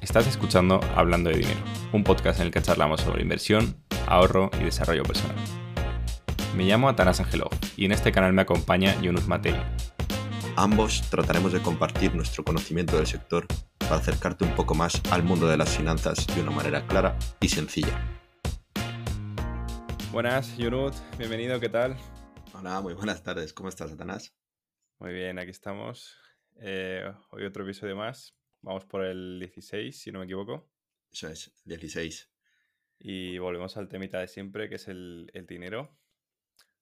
Estás escuchando Hablando de Dinero, un podcast en el que charlamos sobre inversión, ahorro y desarrollo personal. Me llamo Atanas Angelov y en este canal me acompaña Yunus Matei. Ambos trataremos de compartir nuestro conocimiento del sector para acercarte un poco más al mundo de las finanzas de una manera clara y sencilla. Buenas, Yunus, bienvenido, ¿qué tal? Hola, muy buenas tardes, ¿cómo estás, Atanás? Muy bien, aquí estamos. Eh, hoy otro episodio más. Vamos por el 16, si no me equivoco. Eso es, 16. Y volvemos al temita de siempre, que es el, dinero.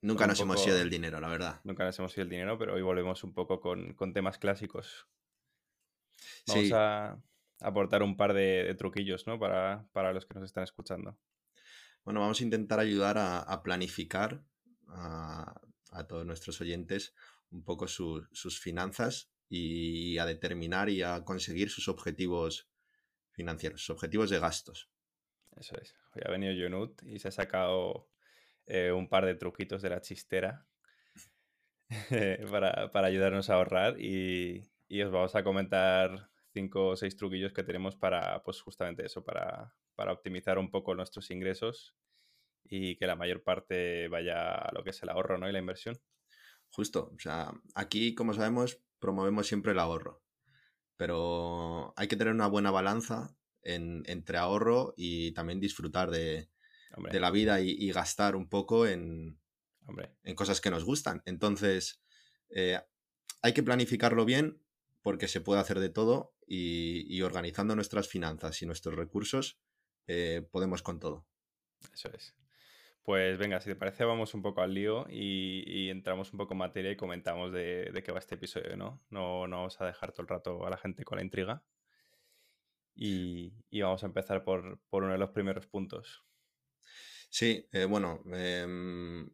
Nunca nos hemos ido del dinero, la verdad. Nunca nos hemos ido del dinero, pero hoy volvemos un poco con, temas clásicos. Vamos a aportar un par de, truquillos, ¿no? Para, los que nos están escuchando. Bueno, vamos a intentar ayudar a, planificar a, todos nuestros oyentes un poco sus finanzas y a determinar y a conseguir sus objetivos financieros, sus objetivos de gastos. Eso es. Hoy ha venido Junut y se ha sacado eh, un par de truquitos de la chistera para, ayudarnos a ahorrar y, os vamos a comentar cinco o seis truquillos que tenemos para, pues justamente eso, para, para optimizar un poco nuestros ingresos y que la mayor parte vaya a lo que es el ahorro ¿no? y la inversión. Justo, o sea, aquí, como sabemos, promovemos siempre el ahorro. Pero hay que tener una buena balanza entre ahorro y también disfrutar de, la vida y, gastar un poco en, en cosas que nos gustan. Entonces, eh, hay que planificarlo bien porque se puede hacer de todo y, organizando nuestras finanzas y nuestros recursos eh, podemos con todo. Eso es. Pues venga, si te parece, vamos un poco al lío y, entramos un poco en materia y comentamos de, qué va este episodio, ¿no? ¿no? Vamos a dejar todo el rato a la gente con la intriga. Y, vamos a empezar por, uno de los primeros puntos. Sí, eh, bueno, em,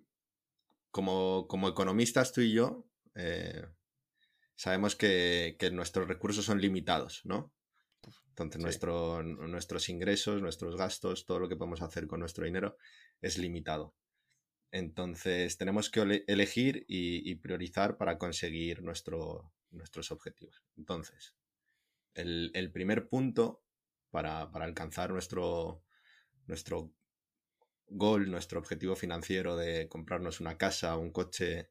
como, economistas tú y yo, eh, sabemos que, nuestros recursos son limitados, ¿no? Entonces, nuestros ingresos, nuestros gastos, todo lo que podemos hacer con nuestro dinero es limitado. Entonces tenemos que elegir y, priorizar para conseguir nuestros objetivos. Entonces, el, primer punto para, alcanzar nuestro, nuestro goal, nuestro objetivo financiero de comprarnos una casa, un coche,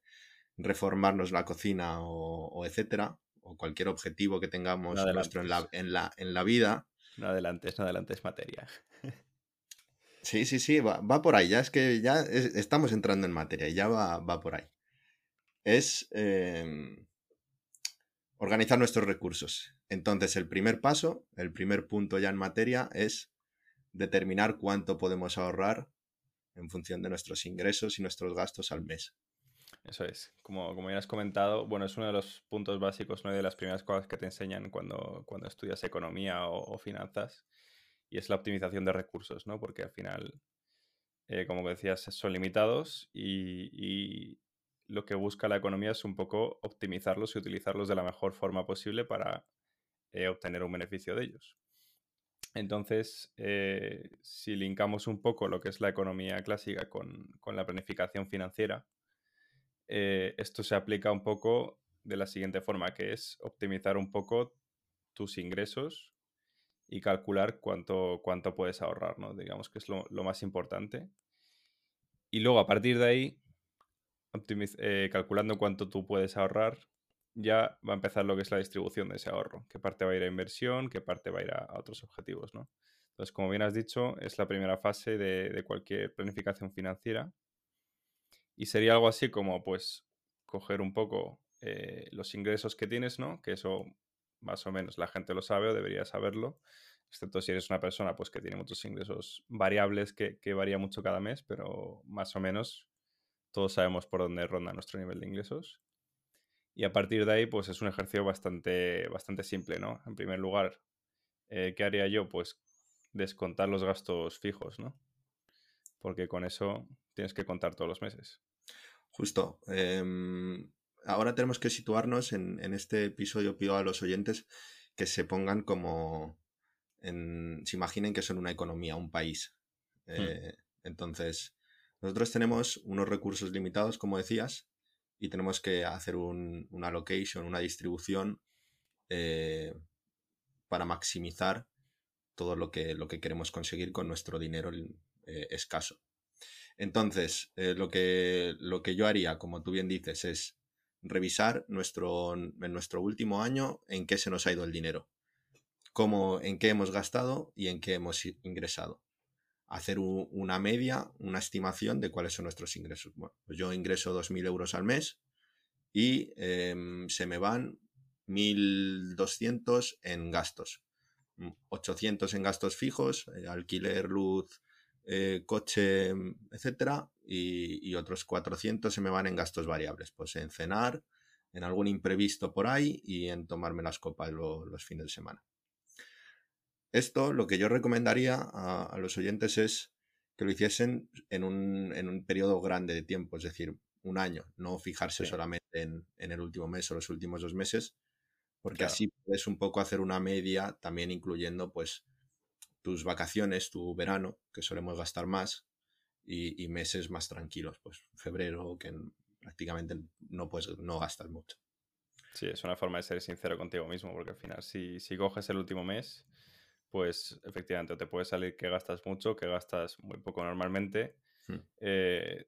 reformarnos la cocina o, etcétera, o cualquier objetivo que tengamos nuestro en la, en, la, en la vida. No adelantes, no adelantes materia. Sí, sí, sí, va, por ahí. Ya es que ya estamos entrando en materia y ya va, por ahí. Es em, organizar nuestros recursos. Entonces, el primer paso, el primer punto ya en materia es determinar cuánto podemos ahorrar en función de nuestros ingresos y nuestros gastos al mes. Eso es. Como, como ya has comentado, bueno, es uno de los puntos básicos, una de las primeras cosas que te enseñan cuando, cuando estudias economía o finanzas y es la optimización de recursos, ¿no? Porque al final, eh, como decías, son limitados y, lo que busca la economía es un poco optimizarlos y utilizarlos de la mejor forma posible para eh, obtener un beneficio de ellos. Entonces, eh, si linkamos un poco lo que es la economía clásica con, con la planificación financiera, esto se aplica un poco de la siguiente forma, que es optimizar un poco tus ingresos y calcular cuánto, cuánto puedes ahorrar, ¿no? Digamos que es lo, más importante. Y luego, a partir de ahí, eh, calculando cuánto tú puedes ahorrar, ya va a empezar lo que es la distribución de ese ahorro. Qué parte va a ir a inversión, qué parte va a ir a, otros objetivos, ¿no? Entonces, como bien has dicho, es la primera fase de, cualquier planificación financiera. Y sería algo así como, pues, coger un poco eh, los ingresos que tienes, ¿no? Que eso más o menos la gente lo sabe o debería saberlo, excepto si eres una persona pues, que tiene muchos ingresos variables que, varía mucho cada mes, pero más o menos todos sabemos por dónde ronda nuestro nivel de ingresos. Y a partir de ahí, pues es un ejercicio bastante, bastante simple, ¿no? En primer lugar, eh, ¿qué haría yo? Pues descontar los gastos fijos, ¿no? Porque con eso tienes que contar todos los meses. Justo. Em, ahora tenemos que situarnos en, este episodio, pido a los oyentes que se pongan como, se imaginen que son una economía, un país. Hmm. Eh, entonces, nosotros tenemos unos recursos limitados, como decías, y tenemos que hacer una location, una distribución eh, para maximizar todo lo que, lo que queremos conseguir con nuestro dinero eh, escaso. Entonces, eh, lo, que, lo que yo haría, como tú bien dices, es revisar nuestro, en nuestro último año en qué se nos ha ido el dinero, cómo, en qué hemos gastado y en qué hemos ingresado. Hacer una media, una estimación de cuáles son nuestros ingresos. Bueno, pues yo ingreso 2.000 euros al mes y em, se me van 1.200 en gastos. 800 en gastos fijos, eh, alquiler, luz, eh, coche, etcétera, y, otros 400 se me van en gastos variables, pues en cenar, en algún imprevisto por ahí y en tomarme las copas los fines de semana. Esto lo que yo recomendaría a, los oyentes es que lo hiciesen en un, periodo grande de tiempo, es decir, un año, no fijarse solamente en, el último mes o los últimos dos meses, porque así puedes un poco hacer una media, también incluyendo pues tus vacaciones, tu verano, que solemos gastar más, y, meses más tranquilos, pues febrero, que prácticamente no, puedes, no gastas mucho. Sí, es una forma de ser sincero contigo mismo, porque al final, si, si coges el último mes, pues efectivamente te puede salir que gastas mucho, que gastas muy poco normalmente. Hmm. Eh,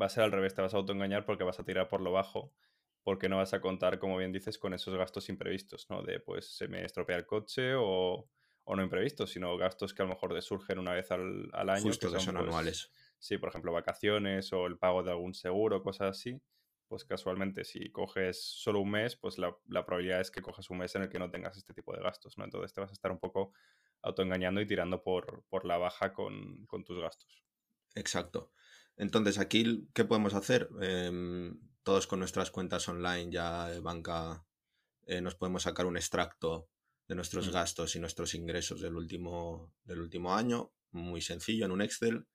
va a ser al revés, te vas a autoengañar porque vas a tirar por lo bajo, porque no vas a contar, como bien dices, con esos gastos imprevistos, ¿no? De pues se me estropea el coche o o no imprevistos, sino gastos que a lo mejor surgen una vez al, año. que son, pues, anuales. Sí, por ejemplo, vacaciones o el pago de algún seguro, cosas así. Pues casualmente, si coges solo un mes, pues la, probabilidad es que cojas un mes en el que no tengas este tipo de gastos, ¿no? Entonces te vas a estar un poco autoengañando y tirando por, por la baja con, tus gastos. Exacto. Entonces, aquí, ¿qué podemos hacer? Em, todos con nuestras cuentas online ya de banca eh, nos podemos sacar un extracto de nuestros mm. gastos y nuestros ingresos del último, del último año, muy sencillo en un Excel,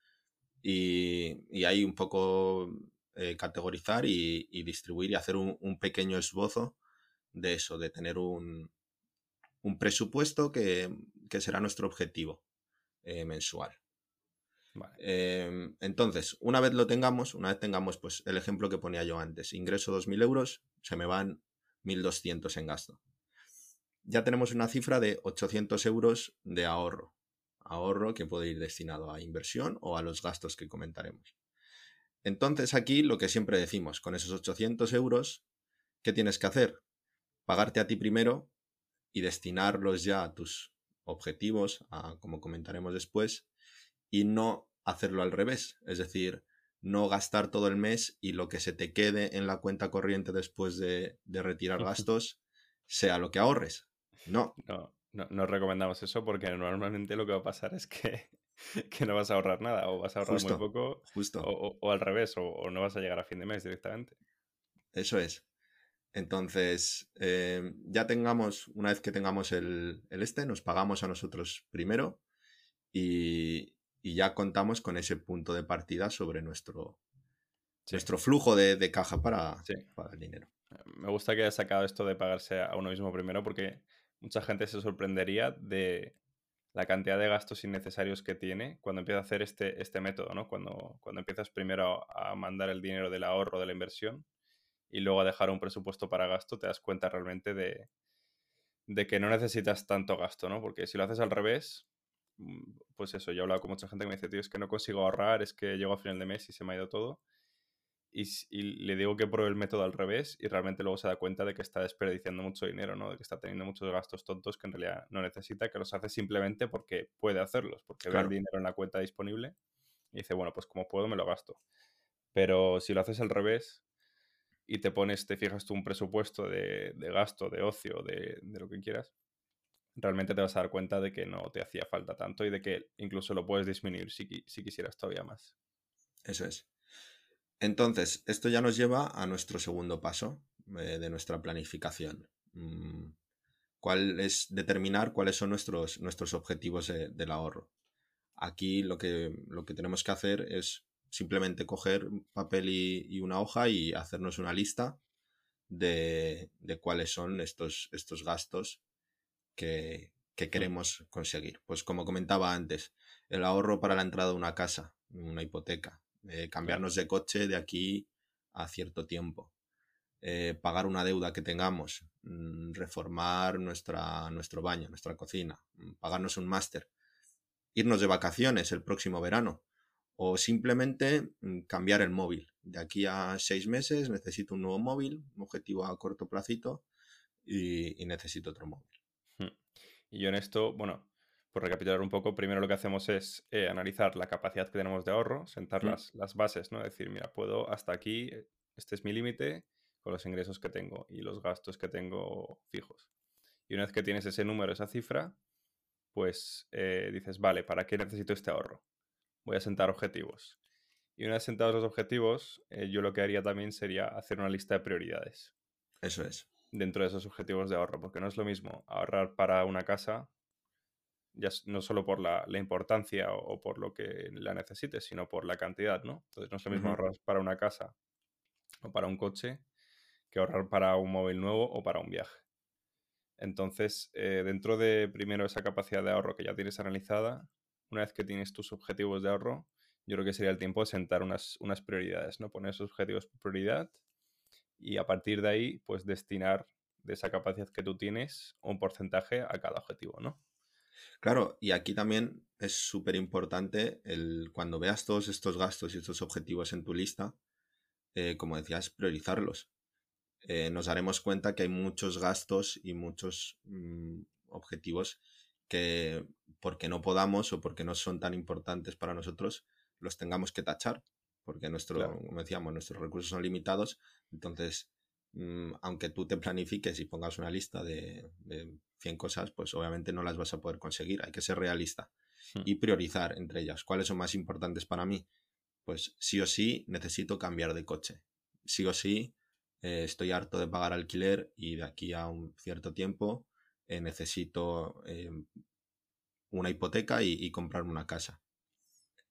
y, y ahí un poco eh, categorizar y, distribuir y hacer un, pequeño esbozo de eso, de tener un, un presupuesto que, será nuestro objetivo eh, mensual. Em, entonces, una vez lo tengamos, una vez tengamos pues, el ejemplo que ponía yo antes, ingreso 2.000 euros, se me van 1.200 en gasto ya tenemos una cifra de 800 euros de ahorro. Ahorro que puede ir destinado a inversión o a los gastos que comentaremos. Entonces aquí lo que siempre decimos, con esos 800 euros, ¿qué tienes que hacer? Pagarte a ti primero y destinarlos ya a tus objetivos, como comentaremos después, y no hacerlo al revés. Es decir, no gastar todo el mes y lo que se te quede en la cuenta corriente después de, de retirar gastos sea lo que ahorres. No. No, no, recomendamos eso porque normalmente lo que va a pasar es que, que no vas a ahorrar nada o vas a ahorrar muy poco justo. O, al revés o, no vas a llegar a fin de mes directamente. Eso es. Entonces, eh, ya tengamos, una vez que tengamos el, este, nos pagamos a nosotros primero y, ya contamos con ese punto de partida sobre nuestro, nuestro flujo de, caja para, para el dinero. Me gusta que hayas sacado esto de pagarse a uno mismo primero porque mucha gente se sorprendería de la cantidad de gastos innecesarios que tiene cuando empieza a hacer este, este método, ¿no? Cuando, cuando empiezas primero a mandar el dinero del ahorro, de la inversión, y luego a dejar un presupuesto para gasto, te das cuenta realmente de, de que no necesitas tanto gasto, ¿no? Porque si lo haces al revés, mm, pues eso, yo he hablado con mucha gente que me dice, tío, es que no consigo ahorrar, es que llego a final de mes y se me ha ido todo y, le digo que pruebe el método al revés y realmente luego se da cuenta de que está desperdiciando mucho dinero, ¿no? De que está teniendo muchos gastos tontos que en realidad no necesita, que los hace simplemente porque puede hacerlos, porque ve el dinero en la cuenta disponible y dice, bueno, pues como puedo me lo gasto. Pero si lo haces al revés y te pones, te fijas tú un presupuesto de, gasto, de ocio, de, de lo que quieras, realmente te vas a dar cuenta de que no te hacía falta tanto y de que incluso lo puedes disminuir si, si quisieras todavía más. Eso es. Entonces, esto ya nos lleva a nuestro segundo paso eh, de nuestra planificación. Mm, ¿Cuál es determinar cuáles son nuestros, nuestros objetivos del ahorro? Aquí lo que, lo que tenemos que hacer es simplemente coger papel y, una hoja y hacernos una lista de, cuáles son estos, estos gastos que, que, queremos conseguir. Pues como comentaba antes, el ahorro para la entrada de una casa, una hipoteca, cambiarnos de coche de aquí a cierto tiempo. eh, pagar una deuda que tengamos, mm, reformar nuestra, nuestro baño, nuestra cocina, mm, pagarnos un máster, irnos de vacaciones el próximo verano o simplemente mm, cambiar el móvil. De aquí a seis meses necesito un nuevo móvil, un objetivo a corto placito y, necesito otro móvil. Hmm. Y yo en esto, bueno, por recapitular un poco, primero lo que hacemos es eh, analizar la capacidad que tenemos de ahorro, sentar las, las, bases, ¿no? Decir, mira, puedo hasta aquí, este es mi límite con los ingresos que tengo y los gastos que tengo fijos. Y una vez que tienes ese número, esa cifra, pues eh, dices, vale, ¿para qué necesito este ahorro? Voy a sentar objetivos. Y una vez sentados los objetivos, eh, yo lo que haría también sería hacer una lista de prioridades. Eso es. Dentro de esos objetivos de ahorro, porque no es lo mismo ahorrar para una casa, ya no solo por la, importancia o, por lo que la necesites, sino por la cantidad, ¿no? Entonces no es lo mismo ahorrar para una casa o para un coche que ahorrar para un móvil nuevo o para un viaje. Entonces, eh, dentro de primero esa capacidad de ahorro que ya tienes analizada, una vez que tienes tus objetivos de ahorro, yo creo que sería el tiempo de sentar unas, unas prioridades, ¿no? Poner esos objetivos por prioridad y a partir de ahí, pues destinar de esa capacidad que tú tienes un porcentaje a cada objetivo, ¿no? Claro, y aquí también es súper importante el cuando veas todos estos gastos y estos objetivos en tu lista, eh, como decías, priorizarlos. Eh, nos daremos cuenta que hay muchos gastos y muchos mm, objetivos que porque no podamos o porque no son tan importantes para nosotros, los tengamos que tachar, porque nuestro, como decíamos, nuestros recursos son limitados, entonces, mm, aunque tú te planifiques y pongas una lista de, 100 cosas, pues obviamente no las vas a poder conseguir, hay que ser realista hmm. y priorizar entre ellas. ¿Cuáles son más importantes para mí? Pues sí o sí necesito cambiar de coche, sí o sí eh, estoy harto de pagar alquiler y de aquí a un cierto tiempo eh, necesito eh, una hipoteca y, comprarme una casa.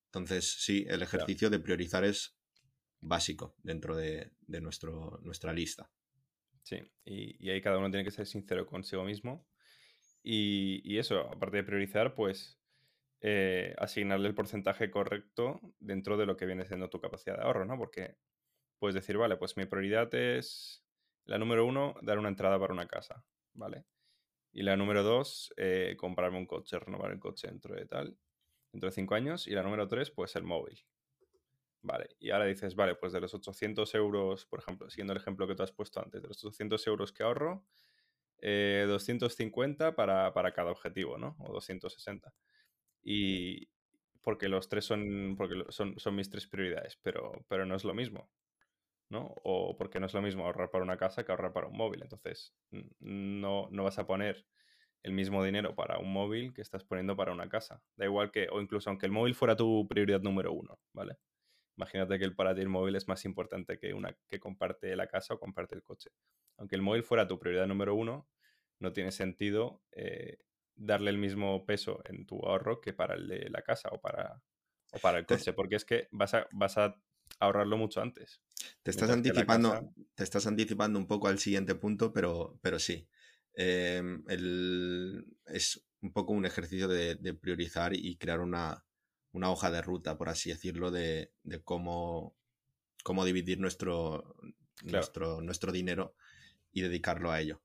Entonces, sí, el ejercicio de priorizar es básico dentro de, nuestro, nuestra lista. Sí, y, ahí cada uno tiene que ser sincero consigo mismo. Y, eso, aparte de priorizar, pues asignarle el porcentaje correcto dentro de lo que viene siendo tu capacidad de ahorro, ¿no? Porque puedes decir, vale, pues mi prioridad es la número uno, dar una entrada para una casa, ¿vale? Y la número dos, eh, comprarme un coche, renovar el coche dentro de tal, dentro de cinco años. Y la número tres, pues el móvil. Vale, y ahora dices, vale, pues de los 800 euros, por ejemplo, siguiendo el ejemplo que tú has puesto antes, de los 800 euros que ahorro, 250 eh, para, para, cada objetivo, ¿no? O 260. Y porque los tres son, porque son, son mis tres prioridades, pero, pero no es lo mismo. ¿no? O porque no es lo mismo ahorrar para una casa que ahorrar para un móvil. Entonces, no, no vas a poner el mismo dinero para un móvil que estás poniendo para una casa. Da igual que, o incluso aunque el móvil fuera tu prioridad número uno, ¿vale? Imagínate que el para ti el móvil es más importante que una que comparte la casa o comparte el coche. Aunque el móvil fuera tu prioridad número uno, no tiene sentido eh, darle el mismo peso en tu ahorro que para el de la casa o para, o para el coche, porque es que vas a, vas a ahorrarlo mucho antes. Te estás anticipando, te estás anticipando un poco al siguiente punto, pero, pero sí. Em, es un poco un ejercicio de, priorizar y crear una, hoja de ruta, por así decirlo, de, cómo, cómo dividir nuestro, nuestro, nuestro dinero y dedicarlo a ello.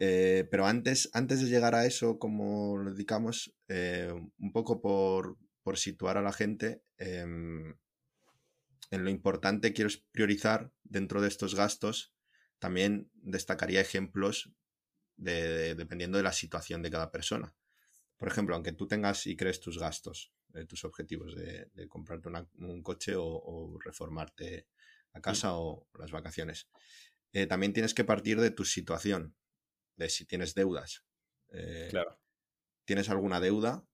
Eh, pero antes, antes de llegar a eso, como lo dedicamos, eh, un poco por, por, situar a la gente, em, en lo importante quiero priorizar dentro de estos gastos. También destacaría ejemplos de, dependiendo de la situación de cada persona. Por ejemplo, aunque tú tengas y crees tus gastos, eh, tus objetivos de, comprarte un coche o, reformarte la casa o las vacaciones, eh, también tienes que partir de tu situación, de si tienes deudas. Eh, claro. ¿Tienes alguna deuda?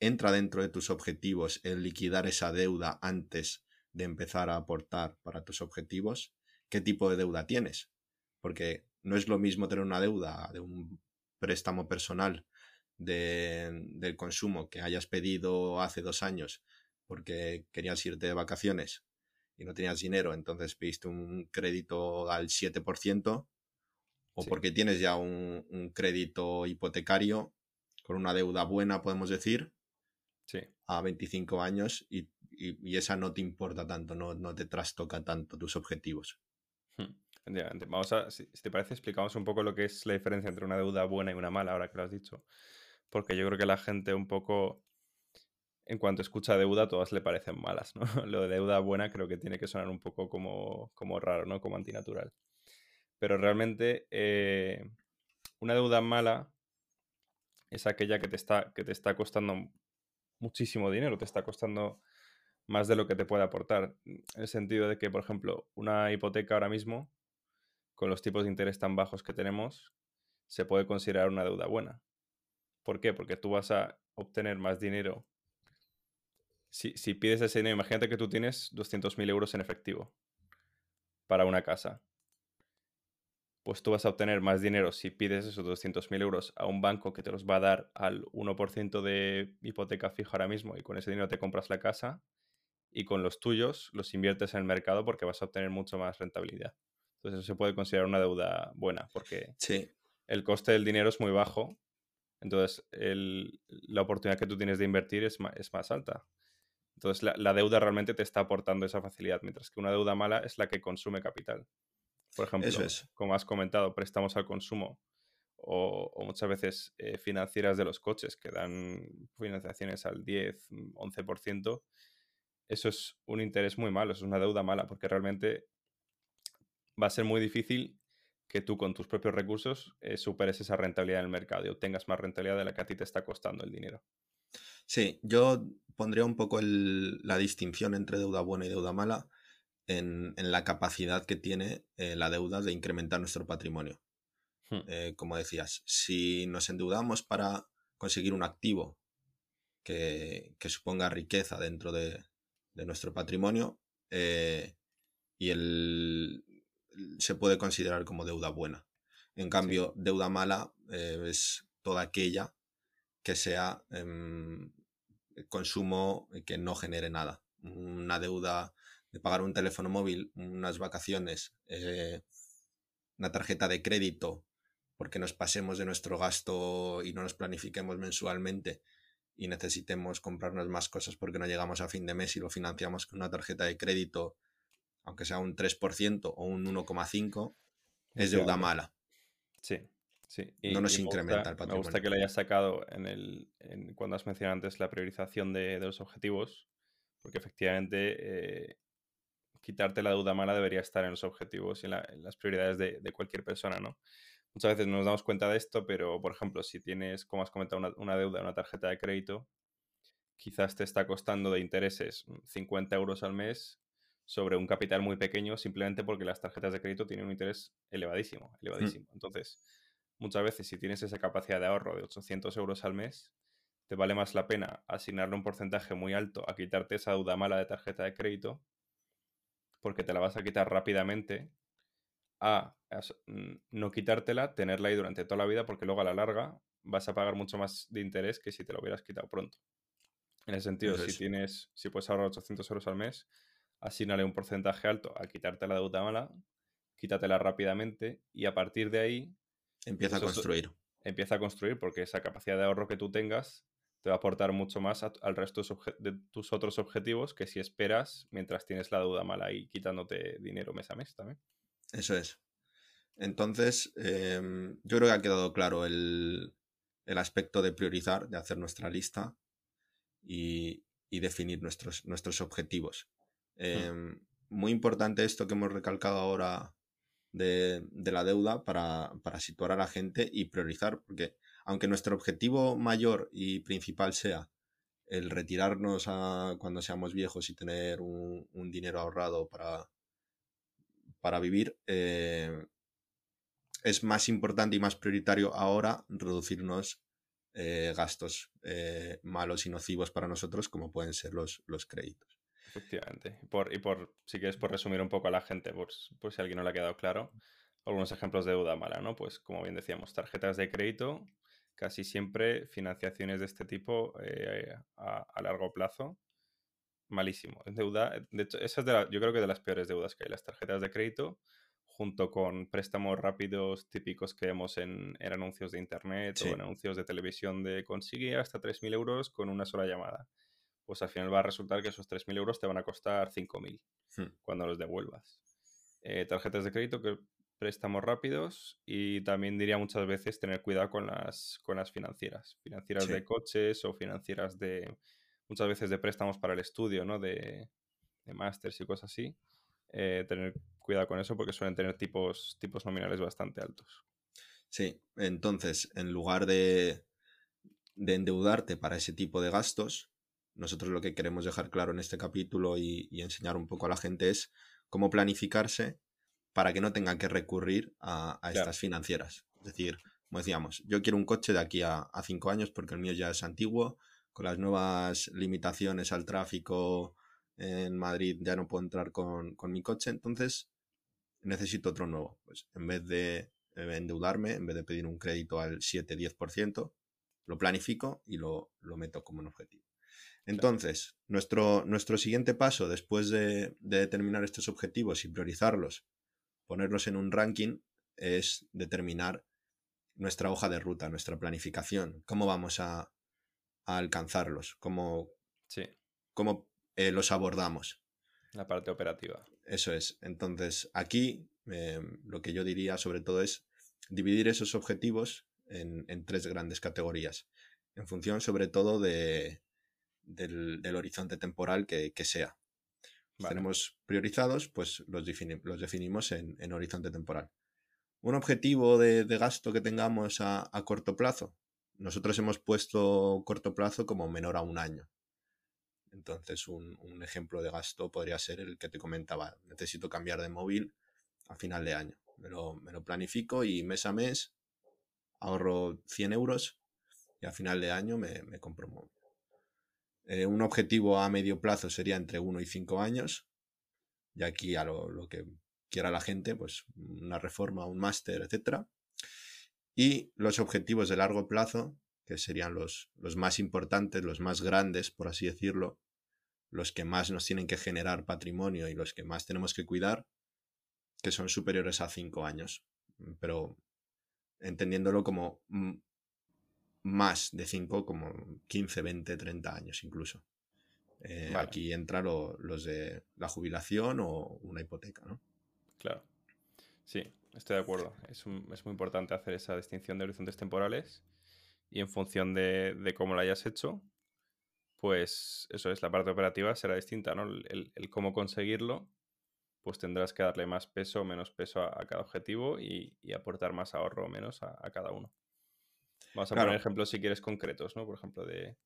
entra dentro de tus objetivos el liquidar esa deuda antes de empezar a aportar para tus objetivos, qué tipo de deuda tienes. Porque no es lo mismo tener una deuda de un préstamo personal del consumo que hayas pedido hace dos años porque querías irte de vacaciones y no tenías dinero, entonces pediste un crédito al 7%, o porque tienes ya un, crédito hipotecario con una deuda buena, podemos decir, a 25 años y y, esa no te importa tanto, no, no te trastoca tanto tus objetivos. Hmm. Vamos a, si, te parece, explicamos un poco lo que es la diferencia entre una deuda buena y una mala, ahora que lo has dicho. Porque yo creo que la gente un poco, en cuanto escucha deuda, todas le parecen malas, ¿no? Lo de deuda buena creo que tiene que sonar un poco como, como raro, ¿no? Como antinatural. Pero realmente, eh, una deuda mala es aquella que te, está, que te está costando muchísimo dinero, te está costando más de lo que te puede aportar. En el sentido de que, por ejemplo, una hipoteca ahora mismo con los tipos de interés tan bajos que tenemos, se puede considerar una deuda buena. ¿Por qué? Porque tú vas a obtener más dinero. Si, pides ese dinero, imagínate que tú tienes 200.000 euros en efectivo para una casa. Pues tú vas a obtener más dinero si pides esos 200.000 euros a un banco que te los va a dar al 1% de hipoteca fija ahora mismo y con ese dinero te compras la casa y con los tuyos los inviertes en el mercado porque vas a obtener mucho más rentabilidad. Entonces eso se puede considerar una deuda buena porque el coste del dinero es muy bajo. Entonces la oportunidad que tú tienes de invertir es más, alta. Entonces la, deuda realmente te está aportando esa facilidad, mientras que una deuda mala es la que consume capital. Por ejemplo, como has comentado, préstamos al consumo o, muchas veces eh, financieras de los coches que dan financiaciones al 10, 11%. Eso es un interés muy malo, es una deuda mala, porque realmente va a ser muy difícil que tú con tus propios recursos eh, superes esa rentabilidad en el mercado y obtengas más rentabilidad de la que a ti te está costando el dinero. Sí, yo pondría un poco la distinción entre deuda buena y deuda mala en, la capacidad que tiene eh, la deuda de incrementar nuestro patrimonio. Hmm. Eh, como decías, si nos endeudamos para conseguir un activo que, suponga riqueza dentro de, nuestro patrimonio y el, se puede considerar como deuda buena. En cambio, deuda mala eh, es toda aquella que sea em, consumo que no genere nada. Una deuda de pagar un teléfono móvil, unas vacaciones, eh, una tarjeta de crédito, porque nos pasemos de nuestro gasto y no nos planifiquemos mensualmente y necesitemos comprarnos más cosas porque no llegamos a fin de mes y lo financiamos con una tarjeta de crédito aunque sea un 3% o un 1,5%, es deuda mala. Sí, sí. no nos incrementa el patrimonio. Me gusta que lo hayas sacado en el, cuando has mencionado antes la priorización de, los objetivos, porque efectivamente eh, quitarte la deuda mala debería estar en los objetivos y en, las prioridades de, cualquier persona, ¿no? Muchas veces no nos damos cuenta de esto, pero por ejemplo, si tienes, como has comentado, una, una deuda, una tarjeta de crédito, quizás te está costando de intereses 50 euros al mes sobre un capital muy pequeño simplemente porque las tarjetas de crédito tienen un interés elevadísimo, hmm. elevadísimo. Entonces, muchas veces si tienes esa capacidad de ahorro de 800 euros al mes, te vale más la pena asignarle un porcentaje muy alto a quitarte esa deuda mala de tarjeta de crédito porque te la vas a quitar rápidamente a, mm, no quitártela, tenerla ahí durante toda la vida porque luego a la larga vas a pagar mucho más de interés que si te lo hubieras quitado pronto. En ese sentido, si tienes, si puedes ahorrar 800 euros al mes, asignale un porcentaje alto a quitarte la deuda mala, quítatela rápidamente y a partir de ahí... Empieza a construir. Empieza a construir porque esa capacidad de ahorro que tú tengas te va a aportar mucho más al resto de tus otros objetivos que si esperas mientras tienes la deuda mala y quitándote dinero mes a mes también. Eso es. Entonces, em, yo creo que ha quedado claro el, aspecto de priorizar, de hacer nuestra lista y, y definir nuestros, nuestros objetivos. Hmm. Em, muy importante esto que hemos recalcado ahora de, la deuda para, situar a la gente y priorizar, porque aunque nuestro objetivo mayor y principal sea el retirarnos a cuando seamos viejos y tener un, dinero ahorrado para, para vivir, eh, es más importante y más prioritario ahora reducirnos eh, gastos eh, malos y nocivos para nosotros como pueden ser los, los créditos. Efectivamente. Por, y por, si quieres, por resumir un poco a la gente, por, si a alguien no le ha quedado claro, algunos ejemplos de deuda mala, ¿no? Pues como bien decíamos, tarjetas de crédito, casi siempre financiaciones de este tipo eh, a, largo plazo, malísimo. Deuda, de hecho, esa es de la, yo creo que de las peores deudas que hay, las tarjetas de crédito, junto con préstamos rápidos típicos que vemos en, anuncios de internet o en anuncios de televisión de consigue hasta 3.000 euros con una sola llamada pues al final va a resultar que esos 3.000 euros te van a costar 5.000 hmm. cuando los devuelvas. Eh, tarjetas de crédito que préstamos rápidos y también diría muchas veces tener cuidado con las, con las financieras, financieras de coches o financieras de muchas veces de préstamos para el estudio, ¿no? De, de másters y cosas así. Eh, tener cuidado con eso porque suelen tener tipos, tipos nominales bastante altos. Sí, entonces, en lugar de, de endeudarte para ese tipo de gastos, nosotros lo que queremos dejar claro en este capítulo y, enseñar un poco a la gente es cómo planificarse para que no tengan que recurrir a, estas financieras. Es decir, como decíamos, yo quiero un coche de aquí a, cinco años porque el mío ya es antiguo, con las nuevas limitaciones al tráfico en Madrid ya no puedo entrar con, con mi coche, entonces necesito otro nuevo. Pues en vez de endeudarme, en vez de pedir un crédito al 7-10%, lo planifico y lo, lo meto como un objetivo. Entonces, nuestro, nuestro siguiente paso, después de, determinar estos objetivos y priorizarlos, ponerlos en un ranking, es determinar nuestra hoja de ruta, nuestra planificación, cómo vamos a, alcanzarlos, cómo, cómo eh, los abordamos. La parte operativa. Eso es. Entonces, aquí eh, lo que yo diría sobre todo es dividir esos objetivos en tres grandes categorías, en función sobre todo de, del, horizonte temporal que, sea. Tenemos priorizados, pues los, los definimos en, horizonte temporal. Un objetivo de, gasto que tengamos a, corto plazo. Nosotros hemos puesto corto plazo como menor a un año. Entonces, un, ejemplo de gasto podría ser el que te comentaba. Necesito cambiar de móvil a final de año. Me lo, planifico y mes a mes ahorro 100 euros y a final de año me, me compro un. Eh, un objetivo a medio plazo sería entre 1 y 5 años. Y aquí a lo, que quiera la gente, pues una reforma, un máster, etc. Y los objetivos de largo plazo, que serían los, los más importantes, los más grandes, por así decirlo, los que más nos tienen que generar patrimonio y los que más tenemos que cuidar, que son superiores a 5 años. Pero entendiéndolo como mm, más de 5, como 15, 20, 30 años incluso. Eh, aquí entran los de la jubilación o una hipoteca, ¿no? Claro. Sí, estoy de acuerdo. Es, es muy importante hacer esa distinción de horizontes temporales y en función de, de, cómo lo hayas hecho, pues eso es, la parte operativa será distinta, ¿no? El, el, cómo conseguirlo, pues tendrás que darle más peso o menos peso a, cada objetivo y, y, aportar más ahorro o menos a, a cada uno. Vamos a poner ejemplos si quieres concretos, ¿no? Por ejemplo, de,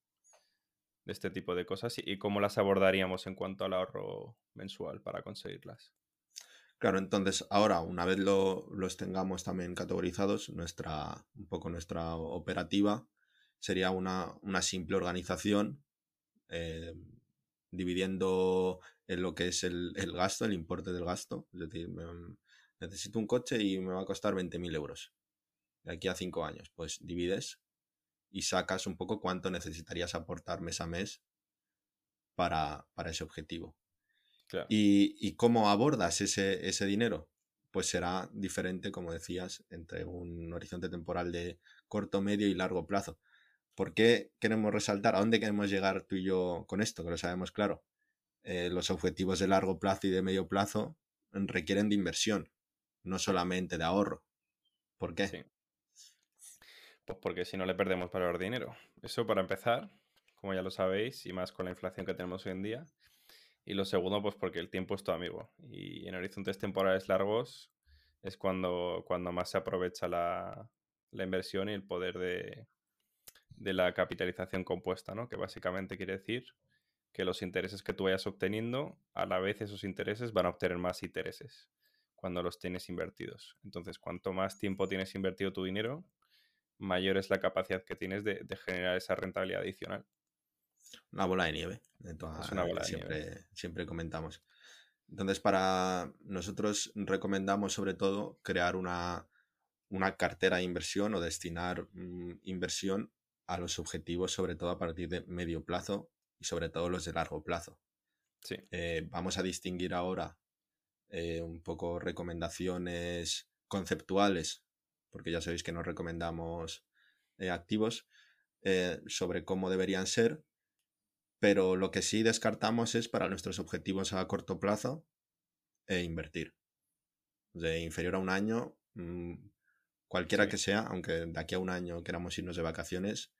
este tipo de cosas y, cómo las abordaríamos en cuanto al ahorro mensual para conseguirlas. Claro, entonces ahora, una vez los tengamos también categorizados, nuestra, un poco nuestra operativa sería una, simple organización eh, dividiendo en lo que es el, gasto, el importe del gasto. Es decir, necesito un coche y me va a costar 20.000 euros de aquí a cinco años, pues divides y sacas un poco cuánto necesitarías aportar mes a mes para, ese objetivo. Y, cómo abordas ese, ese dinero? Pues será diferente, como decías, entre un horizonte temporal de corto, medio y largo plazo. ¿Por qué queremos resaltar? ¿A dónde queremos llegar tú y yo con esto? Que lo sabemos claro. Eh, los objetivos de largo plazo y de medio plazo requieren de inversión, no solamente de ahorro. ¿Por qué? Pues porque si no le perdemos valor dinero. Eso para empezar, como ya lo sabéis, y más con la inflación que tenemos hoy en día. Y lo segundo, pues porque el tiempo es tu amigo. Y en horizontes temporales largos es cuando, cuando más se aprovecha la, inversión y el poder de, de, la capitalización compuesta, ¿no? Que básicamente quiere decir que los intereses que tú vayas obteniendo, a la vez esos intereses van a obtener más intereses cuando los tienes invertidos. Entonces, cuanto más tiempo tienes invertido tu dinero, mayor es la capacidad que tienes de, generar esa rentabilidad adicional. Una bola de nieve. es una bola de siempre, nieve. Siempre comentamos. Entonces, para nosotros recomendamos sobre todo crear una, cartera de inversión o destinar mm, inversión a los objetivos, sobre todo a partir de medio plazo y sobre todo los de largo plazo. Sí. Eh, vamos a distinguir ahora eh, un poco recomendaciones conceptuales porque ya sabéis que nos recomendamos eh, activos eh, sobre cómo deberían ser, pero lo que sí descartamos es para nuestros objetivos a corto plazo e invertir. De inferior a un año, mm, cualquiera que sea, aunque de aquí a un año queramos irnos de vacaciones,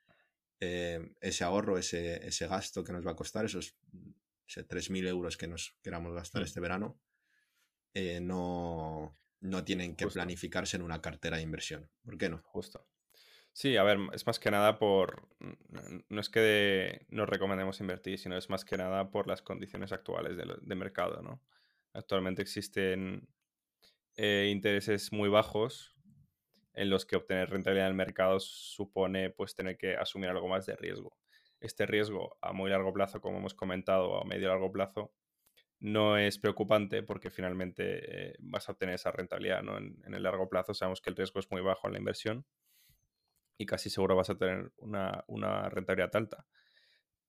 eh, ese ahorro, ese, ese, gasto que nos va a costar, esos, 3.000 euros que nos queramos gastar mm. este verano, eh, no, no tienen que planificarse en una cartera de inversión. ¿Por qué no? Justo. Sí, a ver, es más que nada por. No es que nos recomendemos invertir, sino es más que nada por las condiciones actuales de, mercado, ¿no? Actualmente existen eh, intereses muy bajos en los que obtener rentabilidad en el mercado supone pues tener que asumir algo más de riesgo. Este riesgo a muy largo plazo, como hemos comentado, a medio largo plazo, no es preocupante porque finalmente eh, vas a obtener esa rentabilidad. ¿no? En, el largo plazo sabemos que el riesgo es muy bajo en la inversión y casi seguro vas a tener una, rentabilidad alta.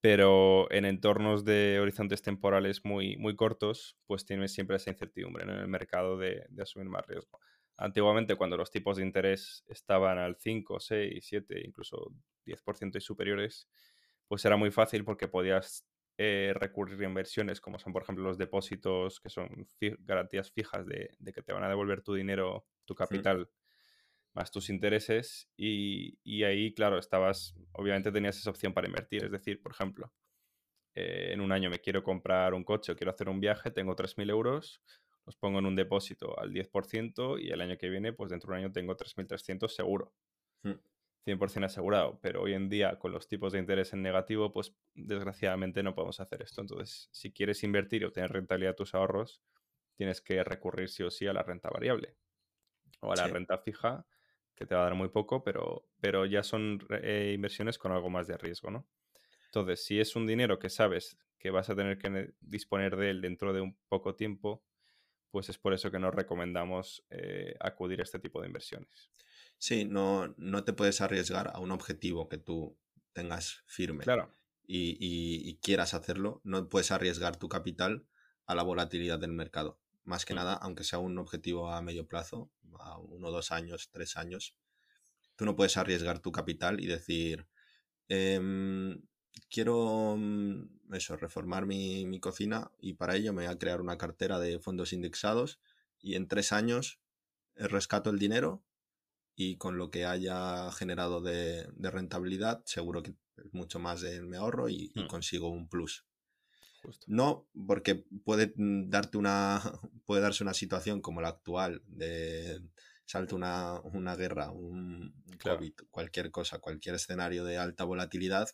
Pero en entornos de horizontes temporales muy, muy cortos, pues tienes siempre esa incertidumbre en el mercado de, asumir más riesgo. Antiguamente, cuando los tipos de interés estaban al 5, 6, 7, incluso 10% y superiores, pues era muy fácil porque podías eh, recurrir a inversiones como son, por ejemplo, los depósitos, que son garantías fijas de, que te van a devolver tu dinero, tu capital, más tus intereses. Y, ahí, claro, estabas, obviamente tenías esa opción para invertir. Es decir, por ejemplo, eh, en un año me quiero comprar un coche o quiero hacer un viaje, tengo 3.000 euros, los pongo en un depósito al 10% y el año que viene, pues dentro de un año tengo 3.300 seguro. Mm. 100% asegurado, pero hoy en día con los tipos de interés en negativo, pues desgraciadamente no podemos hacer esto. Entonces, si quieres invertir y obtener rentabilidad de tus ahorros, tienes que recurrir sí o sí a la renta variable o a la renta fija, que te va a dar muy poco, pero, pero ya son eh, inversiones con algo más de riesgo, ¿no? Entonces, si es un dinero que sabes que vas a tener que disponer de él dentro de un poco tiempo, pues es por eso que nos recomendamos eh, acudir a este tipo de inversiones. Sí, no, no te puedes arriesgar a un objetivo que tú tengas firme claro. y, quieras hacerlo. No puedes arriesgar tu capital a la volatilidad del mercado. Más que mm. nada, aunque sea un objetivo a medio plazo, a uno, dos años, tres años, tú no puedes arriesgar tu capital y decir, em, quiero mm, eso, reformar mi, mi, cocina y para ello me voy a crear una cartera de fondos indexados y en tres años rescato el dinero y con lo que haya generado de, rentabilidad, seguro que es mucho más de mi ahorro y, hmm. consigo un plus. No, porque puede darte una. puede darse una situación como la actual, de salta una, una guerra, un COVID, cualquier cosa, cualquier escenario de alta volatilidad,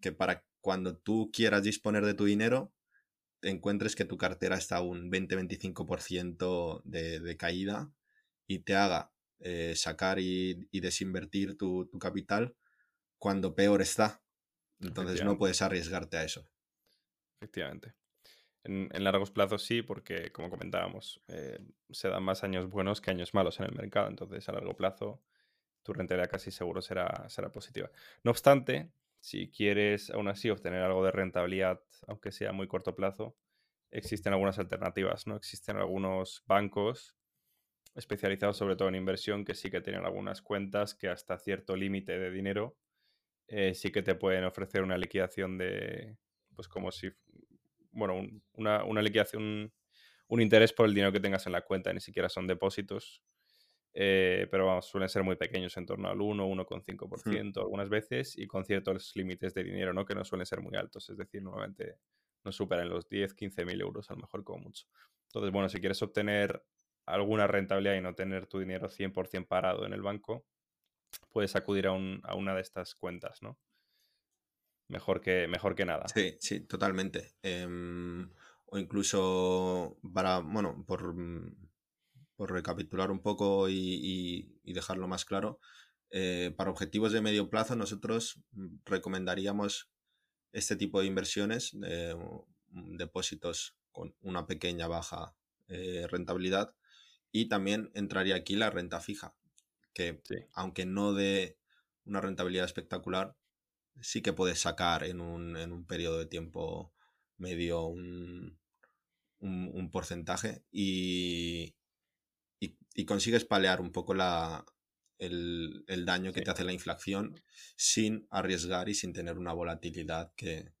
que para cuando tú quieras disponer de tu dinero, encuentres que tu cartera está a un 20-25% de, de caída y te haga eh, sacar y, desinvertir tu, capital cuando peor está. Entonces no puedes arriesgarte a eso. Efectivamente. En, largos plazos sí, porque como comentábamos, eh, se dan más años buenos que años malos en el mercado. Entonces a largo plazo tu rentabilidad casi seguro será, será positiva. No obstante, si quieres aún así obtener algo de rentabilidad, aunque sea a muy corto plazo, existen algunas alternativas, ¿no? Existen algunos bancos especializados sobre todo en inversión que sí que tienen algunas cuentas que hasta cierto límite de dinero eh, sí que te pueden ofrecer una liquidación de, pues como si, bueno, una, una, liquidación, un, interés por el dinero que tengas en la cuenta, ni siquiera son depósitos, eh, pero vamos, suelen ser muy pequeños, en torno al 1, 1,5% hmm. algunas veces y con ciertos límites de dinero, ¿no? Que no suelen ser muy altos, es decir, normalmente no superan los 10, 15 mil euros a lo mejor como mucho. Entonces, bueno, si quieres obtener alguna rentabilidad y no tener tu dinero 100% parado en el banco, puedes acudir a, una de estas cuentas, ¿no? Mejor que, mejor que nada. Sí, sí, totalmente. Em, o incluso para, bueno, por, por recapitular un poco y, dejarlo más claro, eh, para objetivos de medio plazo nosotros recomendaríamos este tipo de inversiones, de, depósitos con una pequeña baja eh, rentabilidad, y también entraría aquí la renta fija, que aunque no de una rentabilidad espectacular, sí que puedes sacar en un, periodo de tiempo medio un, porcentaje y, y, consigues palear un poco la, el, daño que te hace la inflación sin arriesgar y sin tener una volatilidad que,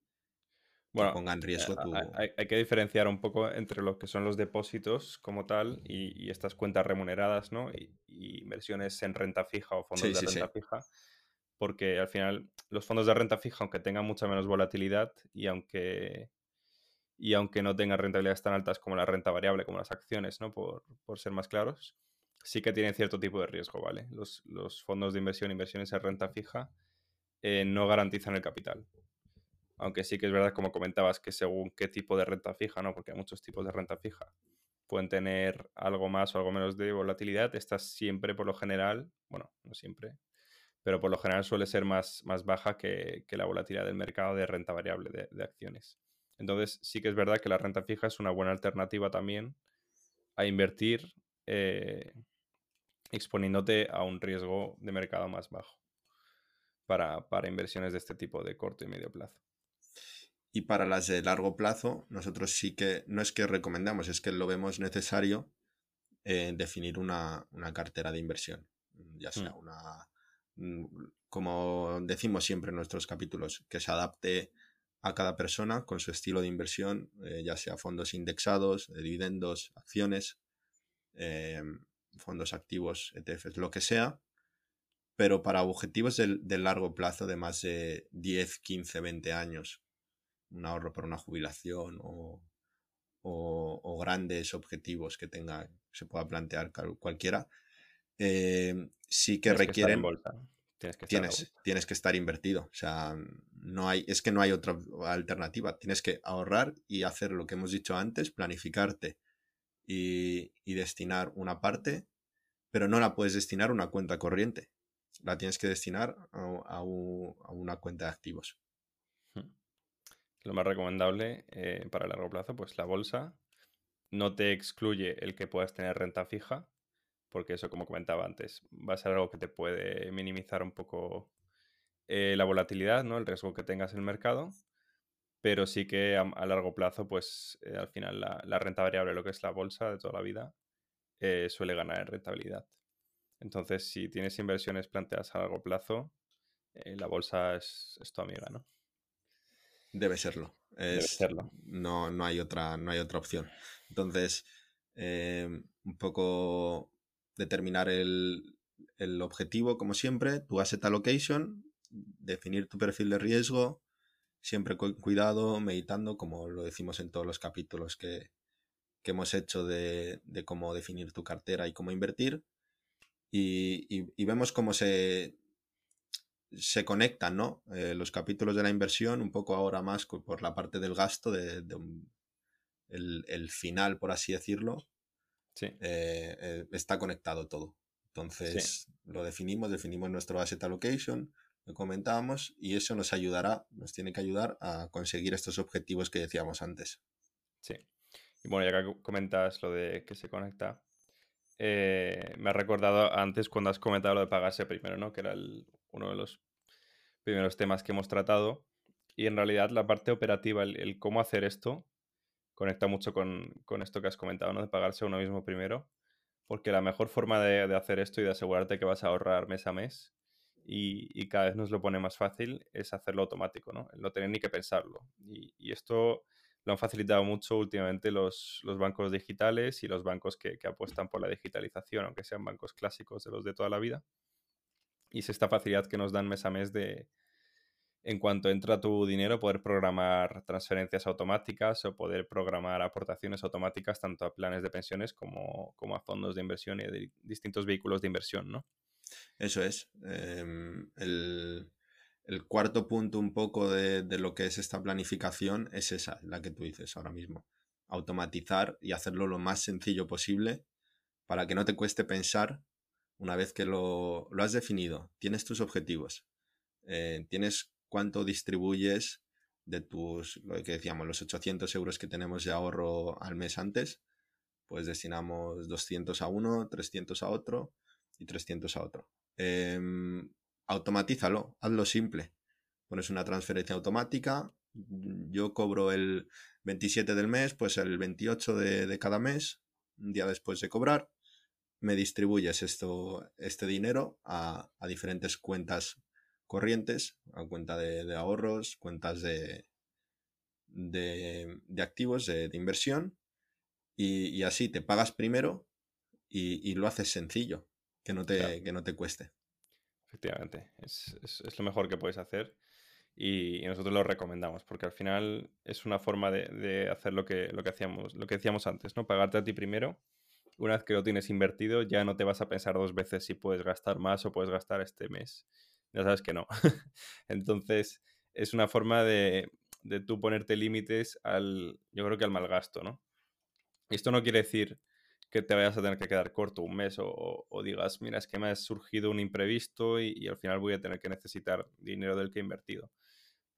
bueno, ponga en riesgo eh, tu... Hay, que diferenciar un poco entre lo que son los depósitos como tal y, estas cuentas remuneradas, ¿no? Y, inversiones en renta fija o fondos de renta fija. Porque al final los fondos de renta fija, aunque tengan mucha menos volatilidad y aunque, y aunque no tengan rentabilidades tan altas como la renta variable, como las acciones, ¿no? Por, por ser más claros, sí que tienen cierto tipo de riesgo, ¿vale? Los, los fondos de inversión, inversiones en renta fija, eh, no garantizan el capital. Aunque sí que es verdad, como comentabas, que según qué tipo de renta fija, ¿no? Porque hay muchos tipos de renta fija. Pueden tener algo más o algo menos de volatilidad. Esta siempre, por lo general, bueno, no siempre, pero por lo general suele ser más, más baja que, la volatilidad del mercado de renta variable de, acciones. Entonces, sí que es verdad que la renta fija es una buena alternativa también a invertir eh, exponiéndote a un riesgo de mercado más bajo para, para inversiones de este tipo de corto y medio plazo. Y para las de largo plazo, nosotros sí que, no es que recomendamos, es que lo vemos necesario eh, definir una, cartera de inversión. Ya sea mm. una, mm, como decimos siempre en nuestros capítulos, que se adapte a cada persona con su estilo de inversión, eh, ya sea fondos indexados, dividendos, acciones, eh, fondos activos, ETFs, lo que sea, pero para objetivos de largo plazo de más de 10, 15, 20 años, un ahorro para una jubilación o, grandes objetivos que tenga, se pueda plantear cualquiera, eh, sí que requieren... Tienes que, tienes, tienes que estar invertido. O sea, no hay, es que no hay otra alternativa. Tienes que ahorrar y hacer lo que hemos dicho antes, planificarte y, destinar una parte, pero no la puedes destinar a una cuenta corriente. La tienes que destinar a una cuenta de activos lo más recomendable eh, para largo plazo, pues la bolsa no te excluye el que puedas tener renta fija, porque eso, como comentaba antes, va a ser algo que te puede minimizar un poco eh, la volatilidad, ¿no? El riesgo que tengas en el mercado, pero sí que a, largo plazo, pues eh, al final la, renta variable, lo que es la bolsa de toda la vida, suele ganar en rentabilidad. Entonces, si tienes inversiones planteadas a largo plazo, la bolsa es tu amiga, ¿no? Debe serlo. serlo. No, no, hay otra, no hay otra opción. Entonces, eh, un poco determinar el, objetivo, como siempre, tu asset allocation, definir tu perfil de riesgo, siempre con cuidado, meditando, como lo decimos en todos los capítulos que, hemos hecho de, cómo definir tu cartera y cómo invertir. y vemos cómo se, se conectan, ¿no? Eh, los capítulos de la inversión, un poco ahora más por la parte del gasto, de, el, final, por así decirlo. Sí. Eh, eh, está conectado todo. Entonces, lo definimos, definimos nuestro asset allocation, lo comentábamos, y eso nos ayudará, nos tiene que ayudar a conseguir estos objetivos que decíamos antes. Sí. Y bueno, ya que comentas lo de que se conecta, me ha recordado antes cuando has comentado lo de pagarse primero, ¿no? Que era uno de los primeros temas que hemos tratado. Y en realidad la parte operativa, el, cómo hacer esto, conecta mucho con, esto que has comentado, ¿no? De pagarse uno mismo primero. Porque la mejor forma de, hacer esto y de asegurarte que vas a ahorrar mes a mes y, cada vez nos lo pone más fácil es hacerlo automático, ¿no? no tener ni que pensarlo. Y, esto lo han facilitado mucho últimamente los, bancos digitales y los bancos que, que, apuestan por la digitalización, aunque sean bancos clásicos de los de toda la vida y es esta facilidad que nos dan mes a mes de, en cuanto entra tu dinero, poder programar transferencias automáticas o poder programar aportaciones automáticas tanto a planes de pensiones como, como a fondos de inversión y de distintos vehículos de inversión, ¿no? Eso es. Em, el, cuarto punto un poco de, de, lo que es esta planificación es esa, la que tú dices ahora mismo. Automatizar y hacerlo lo más sencillo posible para que no te cueste pensar una vez que lo, has definido, tienes tus objetivos, eh, tienes cuánto distribuyes de tus, lo que decíamos, los 800 euros que tenemos de ahorro al mes antes, pues destinamos 200 a uno, 300 a otro y 300 a otro. Em, automatízalo, hazlo simple. Pones una transferencia automática, yo cobro el 27 del mes, pues el 28 de, de cada mes, un día después de cobrar, me distribuyes esto, este dinero a, diferentes cuentas corrientes, a cuenta de, ahorros, cuentas de, de, activos, de, inversión, y, así te pagas primero y, lo haces sencillo, que no te, que no te cueste. Efectivamente, es, lo mejor que puedes hacer y, nosotros lo recomendamos porque al final es una forma de, hacer lo que, lo, que hacíamos, lo que decíamos antes, ¿no? Pagarte a ti primero. Una vez que lo tienes invertido, ya no te vas a pensar dos veces si puedes gastar más o puedes gastar este mes. Ya sabes que no. Entonces, es una forma de, de tú ponerte límites al, yo creo que al mal gasto, ¿no? Esto no quiere decir que te vayas a tener que quedar corto un mes o, digas, mira, es que me ha surgido un imprevisto y, al final voy a tener que necesitar dinero del que he invertido.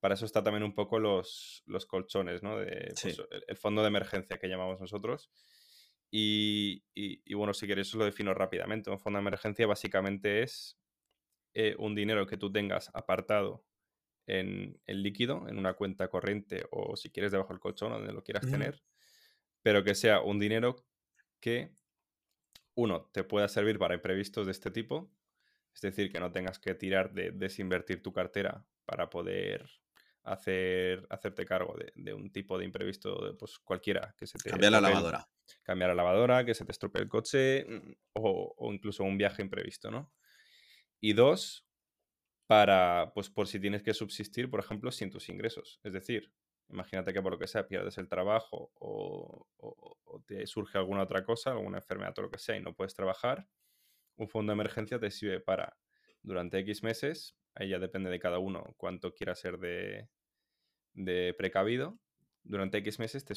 Para eso está también un poco los, los colchones, ¿no? De, pues, el, fondo de emergencia que llamamos nosotros. Y, bueno, si queréis os lo defino rápidamente. Un fondo de emergencia básicamente es eh, un dinero que tú tengas apartado en el líquido, en una cuenta corriente o si quieres debajo del colchón, donde lo quieras tener, pero que sea un dinero que, uno, te pueda servir para imprevistos de este tipo, es decir, que no tengas que tirar de desinvertir tu cartera para poder hacer, hacerte cargo de, un tipo de imprevisto, pues cualquiera, que se te... Cambiar la lavadora. Cambiar la lavadora, que se te estropee el coche mm, o, o incluso un viaje imprevisto, ¿no? Y dos, para, pues por si tienes que subsistir, por ejemplo, sin tus ingresos. Es decir, imagínate que por lo que sea pierdes el trabajo o, te surge alguna otra cosa, alguna enfermedad o lo que sea y no puedes trabajar, un fondo de emergencia te sirve para durante X meses, ahí ya depende de cada uno cuánto quiera ser de, de precavido, durante X meses te,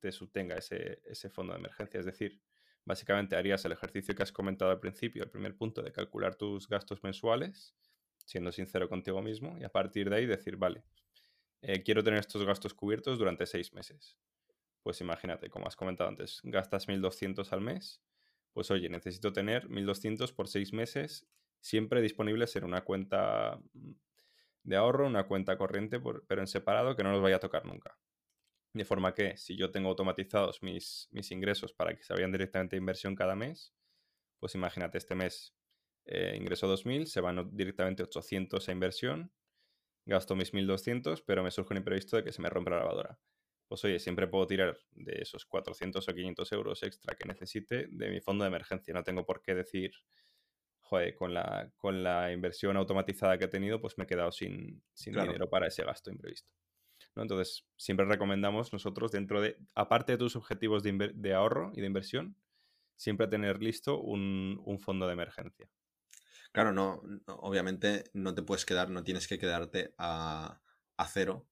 te subtenga ese, ese fondo de emergencia. Es decir, básicamente harías el ejercicio que has comentado al principio, el primer punto de calcular tus gastos mensuales siendo sincero contigo mismo, y a partir de ahí decir, vale, eh, quiero tener estos gastos cubiertos durante seis meses. Pues imagínate, como has comentado antes, gastas 1.200 al mes, pues oye, necesito tener 1.200 por seis meses siempre disponibles en una cuenta mm, de ahorro, una cuenta corriente, pero en separado que no los vaya a tocar nunca. De forma que si yo tengo automatizados mis, mis ingresos para que se vayan directamente a inversión cada mes, pues imagínate, este mes eh, ingreso 2.000, se van directamente 800 a inversión, gasto mis 1.200, pero me surge un imprevisto de que se me rompe la lavadora. Pues oye, siempre puedo tirar de esos 400 o 500 euros extra que necesite de mi fondo de emergencia. No tengo por qué decir, joder, con la, con la inversión automatizada que he tenido, pues me he quedado sin, sin dinero para ese gasto imprevisto. ¿No? Entonces, siempre recomendamos nosotros, dentro de, aparte de tus objetivos de, de ahorro y de inversión, siempre tener listo un, un fondo de emergencia. Claro, no, obviamente no te puedes quedar, no tienes que quedarte a, cero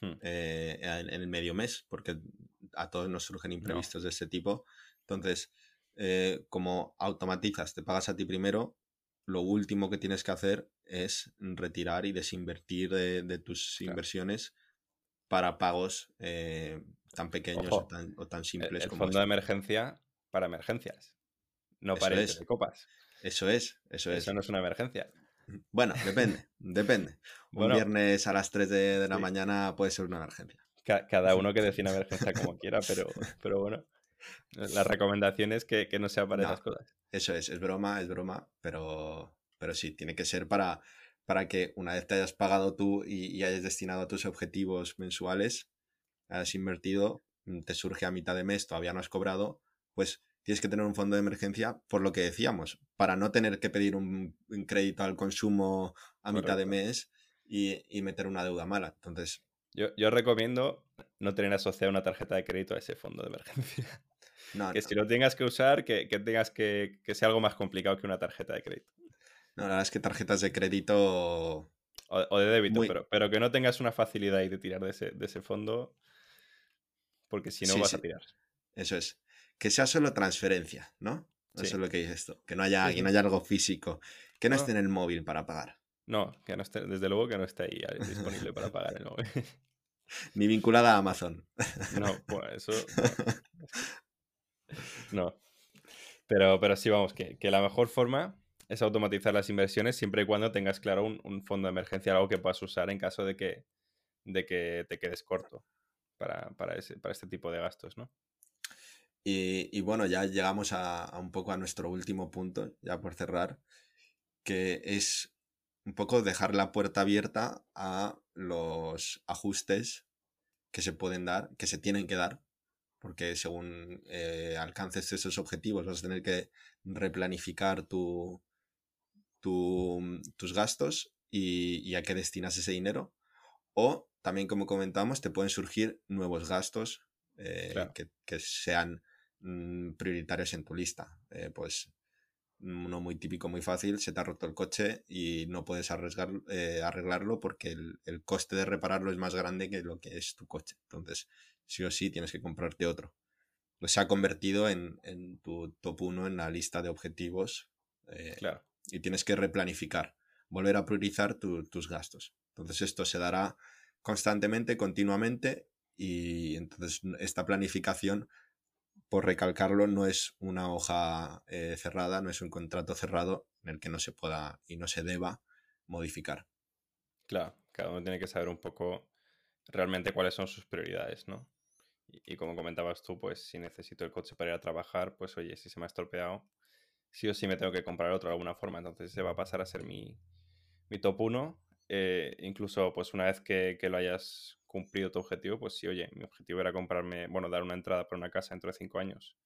hmm. eh, en, el medio mes, porque a todos nos surgen imprevistos de ese tipo. Entonces, eh, como automatizas, te pagas a ti primero, lo último que tienes que hacer es retirar y desinvertir de, tus inversiones para pagos eh, tan pequeños o tan, simples el, como fondo de emergencia para emergencias, no para de copas. Eso es, eso es. Eso no es una emergencia. Bueno, depende, depende. Un viernes a las 3 de, la mañana puede ser una emergencia. cada uno que defina emergencia como quiera, pero, pero bueno, la recomendación es que, no sea para esas cosas. Eso es, es broma, es broma, pero, pero sí, tiene que ser para, para que una vez te hayas pagado tú y, y hayas destinado a tus objetivos mensuales, hayas invertido, te surge a mitad de mes, todavía no has cobrado, pues tienes que tener un fondo de emergencia por lo que decíamos, para no tener que pedir un, crédito al consumo a mitad de mes y, meter una deuda mala. Entonces. Yo, yo recomiendo no tener asociada una tarjeta de crédito a ese fondo de emergencia. que si lo tengas que usar, que, tengas que, que, sea algo más complicado que una tarjeta de crédito. No, la verdad es que tarjetas de crédito. O, de débito, pero, pero que no tengas una facilidad ahí de tirar de ese, de ese fondo, porque si no vas a tirar. Eso es que sea solo transferencia, ¿no? Eso es lo que dice esto. Que no haya, no haya algo físico. Que no, esté en el móvil para pagar. No, que no esté, desde luego que no esté ahí eh, disponible para pagar el móvil. Ni vinculada a Amazon. No, pues eso. No. Pero, pero sí, vamos, que, la mejor forma es automatizar las inversiones siempre y cuando tengas claro un, fondo de emergencia, algo que puedas usar en caso de que, de que te quedes corto para, para, ese, para este tipo de gastos, ¿no? Y, bueno, ya llegamos a, un poco a nuestro último punto, ya por cerrar, que es un poco dejar la puerta abierta a los ajustes que se pueden dar, que se tienen que dar, porque según eh, alcances esos objetivos vas a tener que replanificar tu, tus gastos y, a qué destinas ese dinero. O también, como comentamos, te pueden surgir nuevos gastos eh, que, sean mm, prioritarios en tu lista. Eh, pues uno muy típico, muy fácil, se te ha roto el coche y no puedes arriesgar, eh, arreglarlo porque el, coste de repararlo es más grande que lo que es tu coche. Entonces, sí o sí, tienes que comprarte otro. Se ha convertido en, tu top 1 en la lista de objetivos. claro. Y tienes que replanificar, volver a priorizar tus gastos. Entonces, esto se dará constantemente, continuamente, y entonces esta planificación por recalcarlo, no es una hoja eh, cerrada, no es un contrato cerrado en el que no se pueda y no se deba modificar. Claro, cada uno tiene que saber un poco realmente cuáles son sus prioridades, ¿no? Y, como comentabas tú, pues si necesito el coche para ir a trabajar, pues oye, si se me ha estropeado, sí o sí me tengo que comprar otro de alguna forma, entonces se va a pasar a ser mi, top 1. Eh, incluso pues una vez que, que, lo hayas cumplido tu objetivo, pues sí, oye, mi objetivo era comprarme, bueno, dar una entrada para una casa dentro de cinco años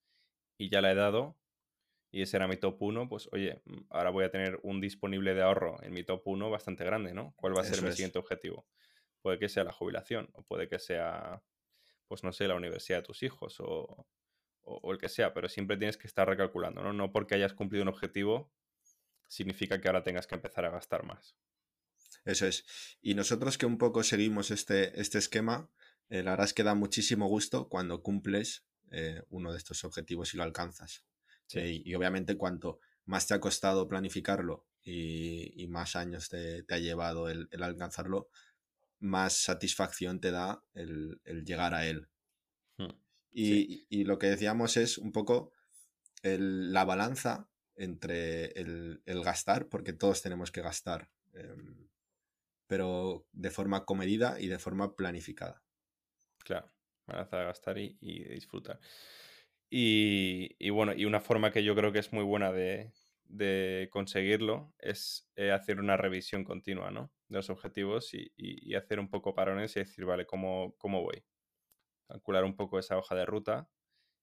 y ya la he dado y ese era mi top 1, pues oye, mm, ahora voy a tener un disponible de ahorro en mi top 1 bastante grande, ¿no? ¿Cuál va a ser mi siguiente objetivo? Puede que sea la jubilación o puede que sea, pues no sé, la universidad de tus hijos o, o el que sea, pero siempre tienes que estar recalculando, ¿no? No porque hayas cumplido un objetivo significa que ahora tengas que empezar a gastar más. Eso es. Y nosotros que un poco seguimos este, este esquema, eh, la verdad es que da muchísimo gusto cuando cumples eh, uno de estos objetivos y lo alcanzas. Eh, y, obviamente cuanto más te ha costado planificarlo y, más años te, ha llevado el, alcanzarlo, más satisfacción te da el, llegar a él. Hmm. Y, lo que decíamos es un poco la balanza entre el, gastar, porque todos tenemos que gastar. Em, pero de forma comedida y de forma planificada. Claro, para a gastar y, disfrutar. Y, bueno, y una forma que yo creo que es muy buena de, conseguirlo es eh, hacer una revisión continua ¿no? de los objetivos y, hacer un poco parones y decir, vale, ¿cómo, ¿cómo voy? Calcular un poco esa hoja de ruta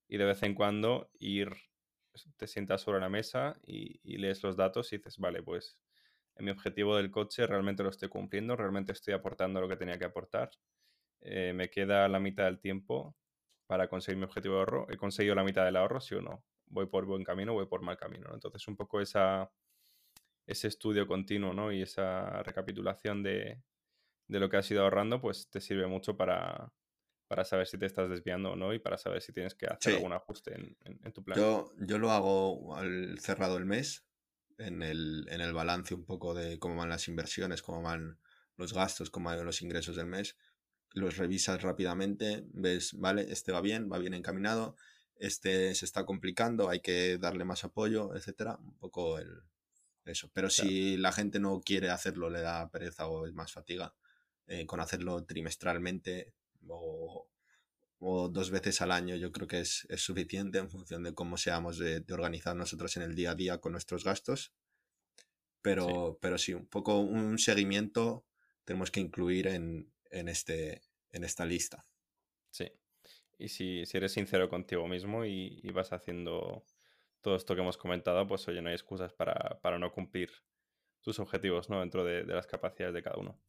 y de vez en cuando ir, te sientas sobre la mesa y, lees los datos y dices, vale, pues en mi objetivo del coche realmente lo estoy cumpliendo, realmente estoy aportando lo que tenía que aportar. Eh, me queda la mitad del tiempo para conseguir mi objetivo de ahorro. ¿He conseguido la mitad del ahorro, sí o no? ¿Voy por buen camino voy por mal camino? Entonces, un poco esa, ese estudio continuo ¿no? y esa recapitulación de, lo que has ido ahorrando, pues te sirve mucho para, saber si te estás desviando o no y para saber si tienes que hacer algún ajuste en, tu plan. Yo, yo lo hago al cerrado el mes en el, en el balance un poco de cómo van las inversiones, cómo van los gastos, cómo van los ingresos del mes. Los revisas rápidamente, ves, vale, este va bien, va bien encaminado, este se está complicando, hay que darle más apoyo, etcétera. Un poco el, eso. Pero si la gente no quiere hacerlo, le da pereza o es más fatiga, eh, con hacerlo trimestralmente o, o dos veces al año yo creo que es, suficiente en función de cómo seamos de, organizar nosotros en el día a día con nuestros gastos. Pero sí. pero sí, un poco un seguimiento tenemos que incluir en, este, en esta lista. Sí. Y si, eres sincero contigo mismo y, vas haciendo todo esto que hemos comentado, pues oye, no hay excusas para, no cumplir tus objetivos ¿no? dentro de las capacidades de cada uno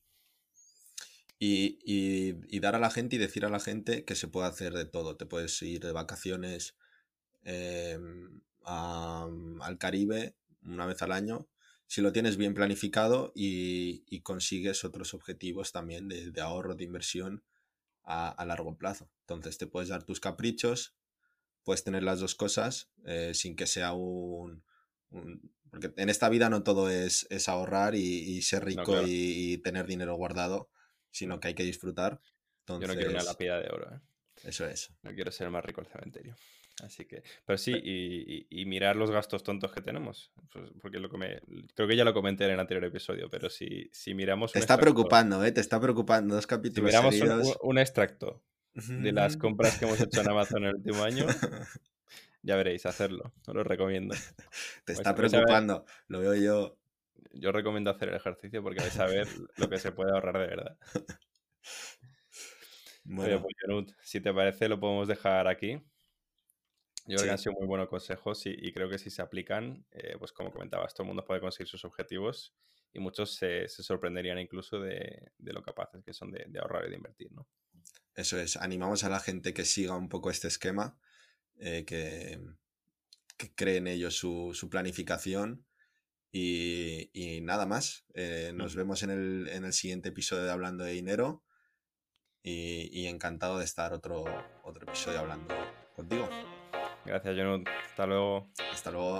y, dar a la gente y decir a la gente que se puede hacer de todo. Te puedes ir de vacaciones em, al Caribe una vez al año si lo tienes bien planificado y, consigues otros objetivos también de, ahorro, de inversión a, largo plazo. Entonces te puedes dar tus caprichos, puedes tener las dos cosas eh, sin que sea un, Porque en esta vida no todo es, ahorrar y, ser rico y, tener dinero guardado sino que hay que disfrutar. Yo no quiero una lápida de oro. ¿eh? Eso es. No quiero ser más rico el cementerio. Así que, pero sí, y, mirar los gastos tontos que tenemos. Pues, porque lo que me, creo que ya lo comenté en el anterior episodio, pero si, si miramos. Te está preocupando, ¿eh? Te está preocupando dos capítulos. Si miramos un, extracto de las compras que hemos hecho en Amazon en el último año, ya veréis, hacerlo. Os lo recomiendo. Te está preocupando, lo veo yo yo recomiendo hacer el ejercicio porque vais a ver lo que se puede ahorrar de verdad. Bueno. Pues, si te parece, lo podemos dejar aquí. Yo creo que han sido muy buenos consejos y, creo que si se aplican, eh, pues como comentabas, todo el mundo puede conseguir sus objetivos y muchos se, sorprenderían incluso de, lo capaces que son de, ahorrar y de invertir, ¿no? Eso es, animamos a la gente que siga un poco este esquema, eh, que, que cree en ello su, planificación y, nada más. Eh, nos vemos en el, en el, siguiente episodio de Hablando de Dinero y, y encantado de estar otro, otro episodio hablando contigo. Gracias, Jonut. Hasta luego. Hasta luego.